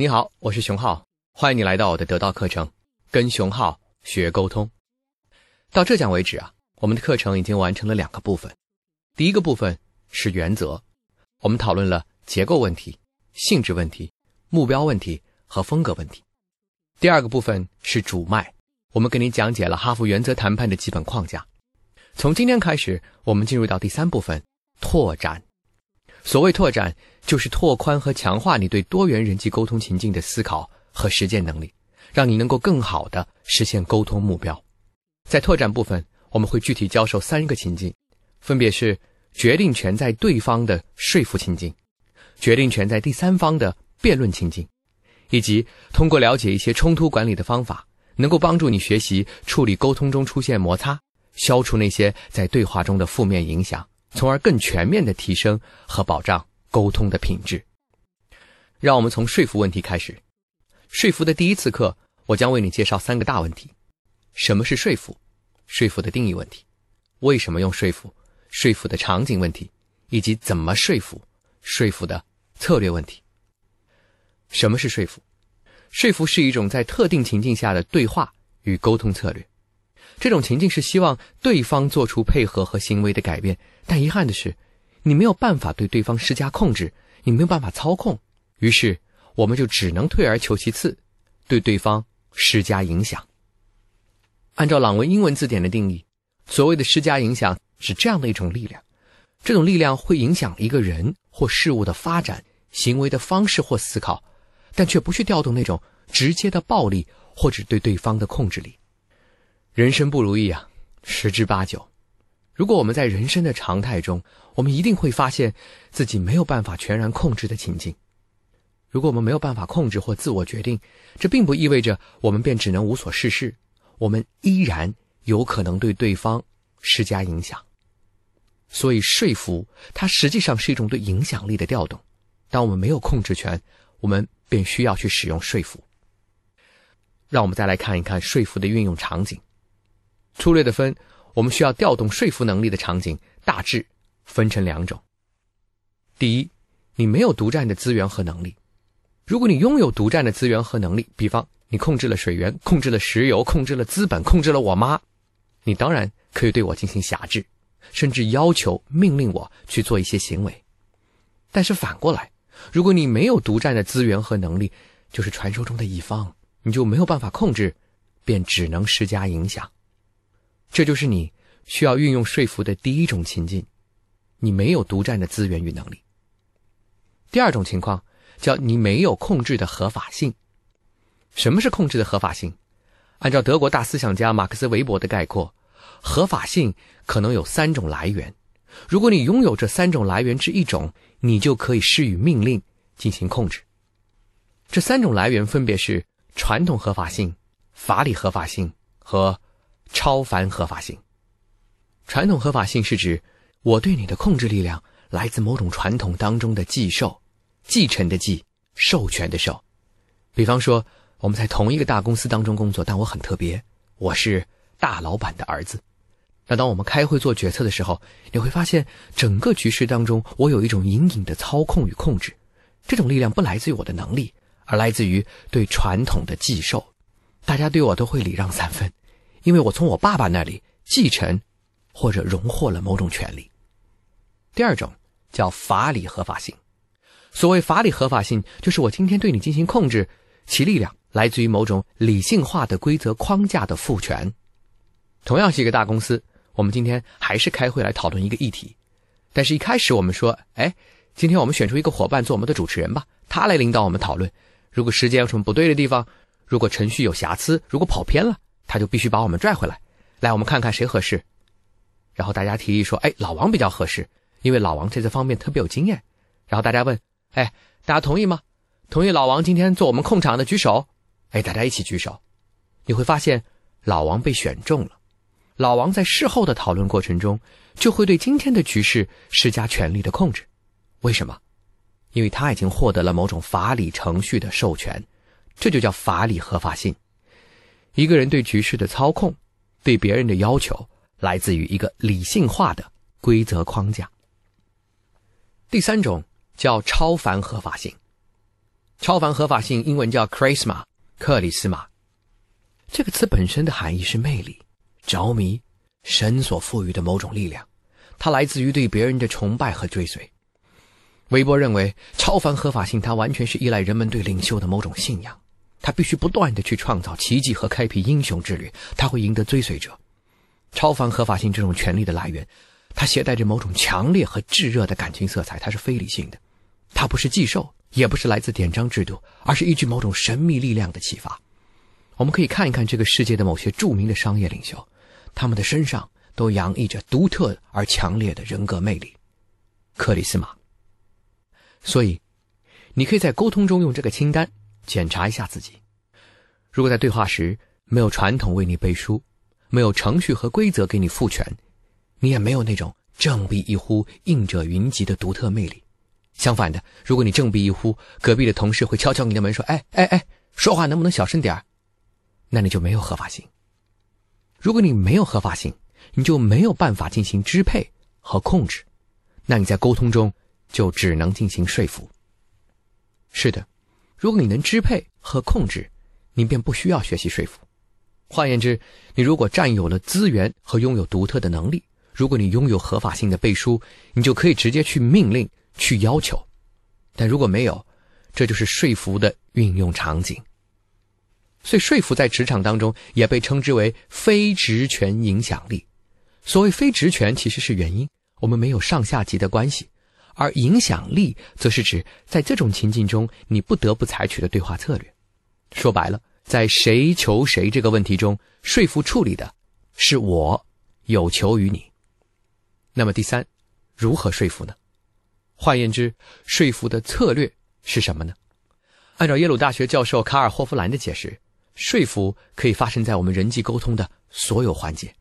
你好，我是熊浩，欢迎你来到我的得到课程，跟熊浩学沟通。到这讲为止啊，我们的课程已经完成了两个部分。第一个部分是原则，我们讨论了结构问题、性质问题、目标问题和风格问题。第二个部分是主脉，我们给你讲解了哈佛原则谈判的基本框架。从今天开始，我们进入到第三部分，拓展。所谓拓展，就是拓宽和强化你对多元人际沟通情境的思考和实践能力，让你能够更好的实现沟通目标。在拓展部分，我们会具体教授三个情境，分别是决定权在对方的说服情境，决定权在第三方的辩论情境，以及通过了解一些冲突管理的方法，能够帮助你学习处理沟通中出现摩擦，消除那些在对话中的负面影响。从而更全面的提升和保障沟通的品质。让我们从说服问题开始。说服的第一次课，我将为你介绍三个大问题：什么是说服？说服的定义问题？为什么用说服？说服的场景问题？以及怎么说服？说服的策略问题。什么是说服？说服是一种在特定情境下的对话与沟通策略。这种情境是希望对方做出配合和行为的改变，但遗憾的是，你没有办法对对方施加控制，你没有办法操控，于是我们就只能退而求其次，对对方施加影响。按照朗文英文字典的定义，所谓的施加影响是这样的一种力量，这种力量会影响一个人或事物的发展、行为的方式或思考，但却不去调动那种直接的暴力或者对对方的控制力。人生不如意啊，十之八九。如果我们在人生的常态中，我们一定会发现自己没有办法全然控制的情境。如果我们没有办法控制或自我决定，这并不意味着我们便只能无所事事，我们依然有可能对对方施加影响。所以，说服它实际上是一种对影响力的调动。当我们没有控制权，我们便需要去使用说服。让我们再来看一看说服的运用场景。粗略的分，我们需要调动说服能力的场景大致分成两种。第一，你没有独占的资源和能力。如果你拥有独占的资源和能力，比方你控制了水源、控制了石油、控制了资本、控制了我妈，你当然可以对我进行辖制，甚至要求、命令我去做一些行为。但是反过来，如果你没有独占的资源和能力，就是传说中的一方，你就没有办法控制，便只能施加影响。这就是你需要运用说服的第一种情境，你没有独占的资源与能力。第二种情况叫你没有控制的合法性。什么是控制的合法性？按照德国大思想家马克思韦伯的概括，合法性可能有三种来源。如果你拥有这三种来源之一种，你就可以施予命令进行控制。这三种来源分别是传统合法性、法理合法性和。超凡合法性，传统合法性是指我对你的控制力量来自某种传统当中的继受、继承的继、授权的授。比方说，我们在同一个大公司当中工作，但我很特别，我是大老板的儿子。那当我们开会做决策的时候，你会发现整个局势当中，我有一种隐隐的操控与控制。这种力量不来自于我的能力，而来自于对传统的继受。大家对我都会礼让三分。因为我从我爸爸那里继承或者荣获了某种权利。第二种叫法理合法性。所谓法理合法性，就是我今天对你进行控制，其力量来自于某种理性化的规则框架的赋权。同样是一个大公司，我们今天还是开会来讨论一个议题，但是一开始我们说，哎，今天我们选出一个伙伴做我们的主持人吧，他来领导我们讨论。如果时间有什么不对的地方，如果程序有瑕疵，如果跑偏了。他就必须把我们拽回来，来，我们看看谁合适。然后大家提议说：“哎，老王比较合适，因为老王在这方面特别有经验。”然后大家问：“哎，大家同意吗？同意老王今天做我们控场的举手。”哎，大家一起举手。你会发现，老王被选中了。老王在事后的讨论过程中，就会对今天的局势施加权力的控制。为什么？因为他已经获得了某种法理程序的授权，这就叫法理合法性。一个人对局势的操控，对别人的要求，来自于一个理性化的规则框架。第三种叫超凡合法性。超凡合法性英文叫 charisma，克里斯玛。这个词本身的含义是魅力、着迷、神所赋予的某种力量，它来自于对别人的崇拜和追随。韦伯认为，超凡合法性它完全是依赖人们对领袖的某种信仰，他必须不断的去创造奇迹和开辟英雄之旅，他会赢得追随者。超凡合法性这种权利的来源，它携带着某种强烈和炙热的感情色彩，它是非理性的，它不是寄售，也不是来自典章制度，而是依据某种神秘力量的启发。我们可以看一看这个世界的某些著名的商业领袖，他们的身上都洋溢着独特而强烈的人格魅力。克里斯玛。所以，你可以在沟通中用这个清单检查一下自己。如果在对话时没有传统为你背书，没有程序和规则给你赋权，你也没有那种振臂一呼应者云集的独特魅力。相反的，如果你振臂一呼，隔壁的同事会敲敲你的门说：“哎哎哎，说话能不能小声点？”那你就没有合法性。如果你没有合法性，你就没有办法进行支配和控制。那你在沟通中。就只能进行说服。是的，如果你能支配和控制，你便不需要学习说服。换言之，你如果占有了资源和拥有独特的能力，如果你拥有合法性的背书，你就可以直接去命令、去要求。但如果没有，这就是说服的运用场景。所以，说服在职场当中也被称之为非职权影响力。所谓非职权，其实是原因，我们没有上下级的关系。而影响力则是指在这种情境中你不得不采取的对话策略。说白了，在谁求谁这个问题中，说服处理的是我，有求于你。那么第三，如何说服呢？换言之，说服的策略是什么呢？按照耶鲁大学教授卡尔霍夫兰的解释，说服可以发生在我们人际沟通的所有环节，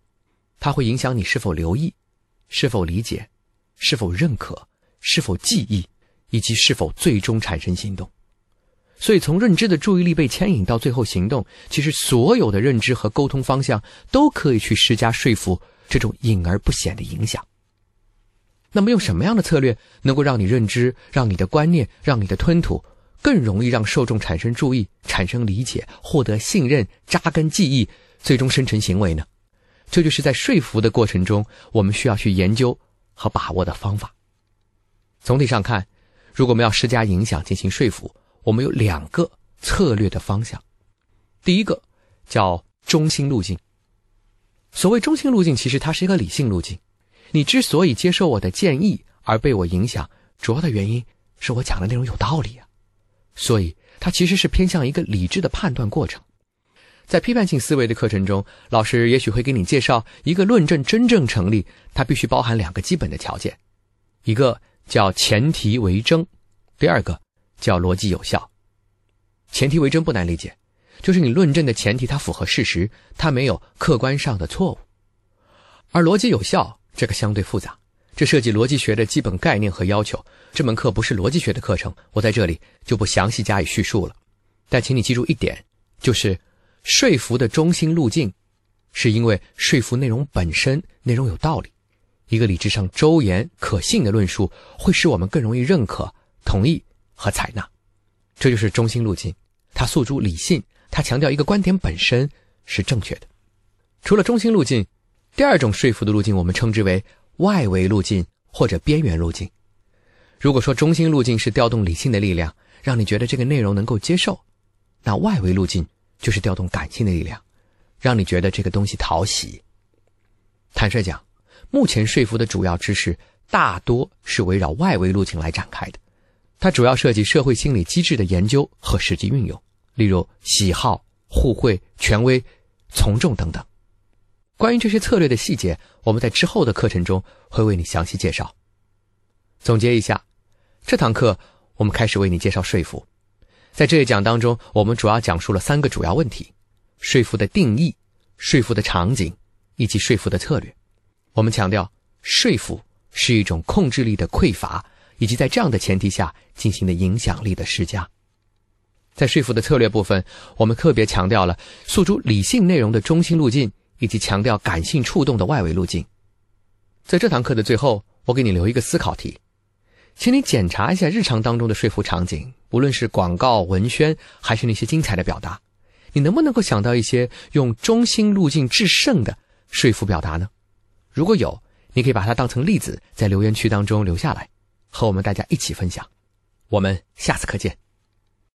它会影响你是否留意，是否理解，是否认可。是否记忆，以及是否最终产生行动？所以，从认知的注意力被牵引到最后行动，其实所有的认知和沟通方向都可以去施加说服这种隐而不显的影响。那么，用什么样的策略能够让你认知、让你的观念、让你的吞吐更容易让受众产生注意、产生理解、获得信任、扎根记忆，最终生成行为呢？这就是在说服的过程中，我们需要去研究和把握的方法。总体上看，如果我们要施加影响进行说服，我们有两个策略的方向。第一个叫中心路径。所谓中心路径，其实它是一个理性路径。你之所以接受我的建议而被我影响，主要的原因是我讲的内容有道理啊。所以它其实是偏向一个理智的判断过程。在批判性思维的课程中，老师也许会给你介绍一个论证真正成立，它必须包含两个基本的条件，一个。叫前提为真，第二个叫逻辑有效。前提为真不难理解，就是你论证的前提它符合事实，它没有客观上的错误。而逻辑有效这个相对复杂，这涉及逻辑学的基本概念和要求。这门课不是逻辑学的课程，我在这里就不详细加以叙述了。但请你记住一点，就是说服的中心路径，是因为说服内容本身内容有道理。一个理智上周延、可信的论述，会使我们更容易认可、同意和采纳。这就是中心路径，它诉诸理性，它强调一个观点本身是正确的。除了中心路径，第二种说服的路径，我们称之为外围路径或者边缘路径。如果说中心路径是调动理性的力量，让你觉得这个内容能够接受，那外围路径就是调动感性的力量，让你觉得这个东西讨喜。坦率讲。目前说服的主要知识大多是围绕外围路径来展开的，它主要涉及社会心理机制的研究和实际运用，例如喜好、互惠、权威、从众等等。关于这些策略的细节，我们在之后的课程中会为你详细介绍。总结一下，这堂课我们开始为你介绍说服。在这一讲当中，我们主要讲述了三个主要问题：说服的定义、说服的场景以及说服的策略。我们强调，说服是一种控制力的匮乏，以及在这样的前提下进行的影响力的施加。在说服的策略部分，我们特别强调了诉诸理性内容的中心路径，以及强调感性触动的外围路径。在这堂课的最后，我给你留一个思考题，请你检查一下日常当中的说服场景，无论是广告、文宣，还是那些精彩的表达，你能不能够想到一些用中心路径制胜的说服表达呢？如果有，你可以把它当成例子，在留言区当中留下来，和我们大家一起分享。我们下次课见。